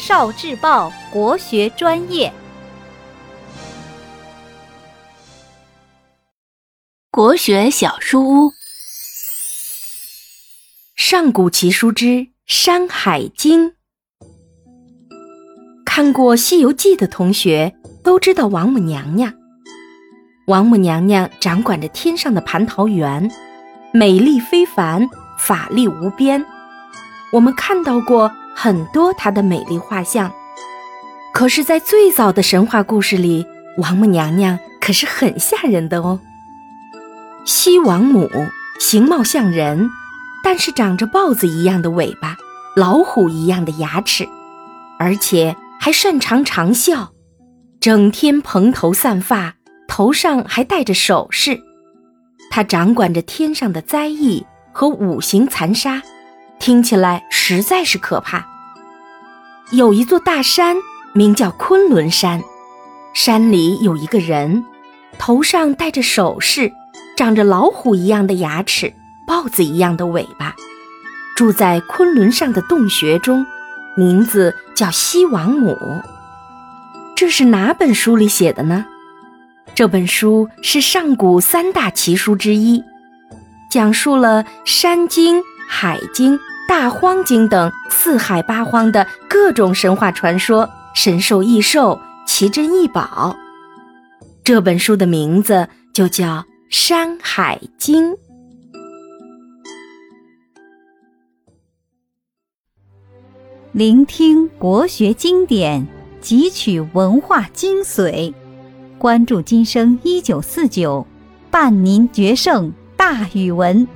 少智报国学专业，国学小书屋，上古奇书之《山海经》。看过《西游记》的同学都知道王母娘娘。王母娘娘掌管着天上的蟠桃园，美丽非凡，法力无边。我们看到过。很多她的美丽画像，可是，在最早的神话故事里，王母娘娘可是很吓人的哦。西王母形貌像人，但是长着豹子一样的尾巴，老虎一样的牙齿，而且还擅长长啸，整天蓬头散发，头上还戴着首饰。她掌管着天上的灾异和五行残杀。听起来实在是可怕。有一座大山，名叫昆仑山，山里有一个人，头上戴着首饰，长着老虎一样的牙齿，豹子一样的尾巴，住在昆仑上的洞穴中，名字叫西王母。这是哪本书里写的呢？这本书是上古三大奇书之一，讲述了《山经》《海经》。大荒经等四海八荒的各种神话传说、神兽异兽、奇珍异宝，这本书的名字就叫《山海经》。聆听国学经典，汲取文化精髓，关注今生一九四九，伴您决胜大语文。